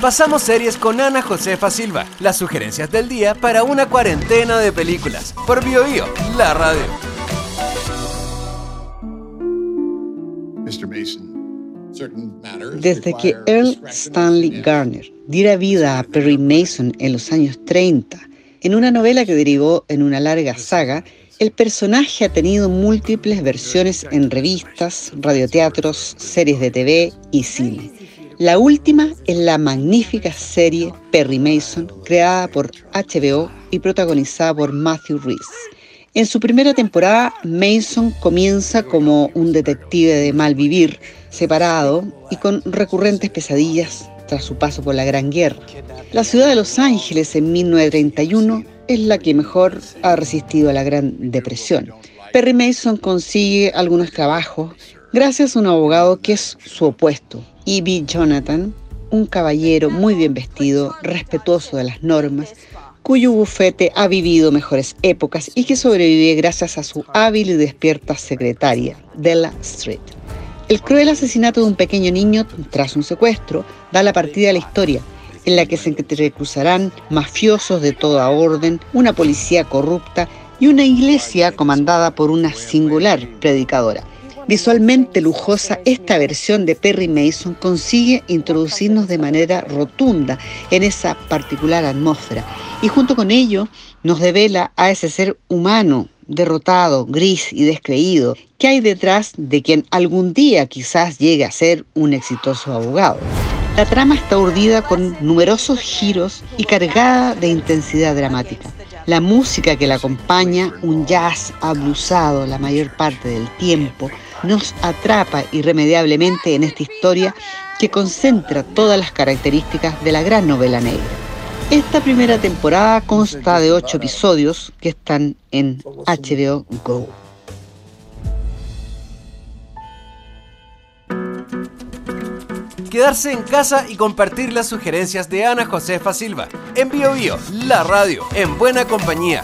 Pasamos series con Ana Josefa Silva, las sugerencias del día para una cuarentena de películas. Por BioBio, la radio. Desde que Earl Stanley Garner diera vida a Perry Mason en los años 30, en una novela que derivó en una larga saga, el personaje ha tenido múltiples versiones en revistas, radioteatros, series de TV y cine. La última es la magnífica serie Perry Mason, creada por HBO y protagonizada por Matthew Rhys. En su primera temporada, Mason comienza como un detective de mal vivir, separado y con recurrentes pesadillas tras su paso por la Gran Guerra. La ciudad de Los Ángeles en 1931 es la que mejor ha resistido a la Gran Depresión. Perry Mason consigue algunos trabajos gracias a un abogado que es su opuesto, E.B. Jonathan, un caballero muy bien vestido, respetuoso de las normas, cuyo bufete ha vivido mejores épocas y que sobrevive gracias a su hábil y despierta secretaria, Della Street. El cruel asesinato de un pequeño niño tras un secuestro da la partida a la historia, en la que se entrecruzarán mafiosos de toda orden, una policía corrupta y una iglesia comandada por una singular predicadora. Visualmente lujosa, esta versión de Perry Mason consigue introducirnos de manera rotunda en esa particular atmósfera y junto con ello nos devela a ese ser humano derrotado, gris y descreído que hay detrás de quien algún día quizás llegue a ser un exitoso abogado. La trama está urdida con numerosos giros y cargada de intensidad dramática. La música que la acompaña, un jazz ablusado la mayor parte del tiempo, nos atrapa irremediablemente en esta historia que concentra todas las características de la gran novela negra. Esta primera temporada consta de ocho episodios que están en HBO Go. Quedarse en casa y compartir las sugerencias de Ana Josefa Silva. En Bio, Bio la radio, en buena compañía.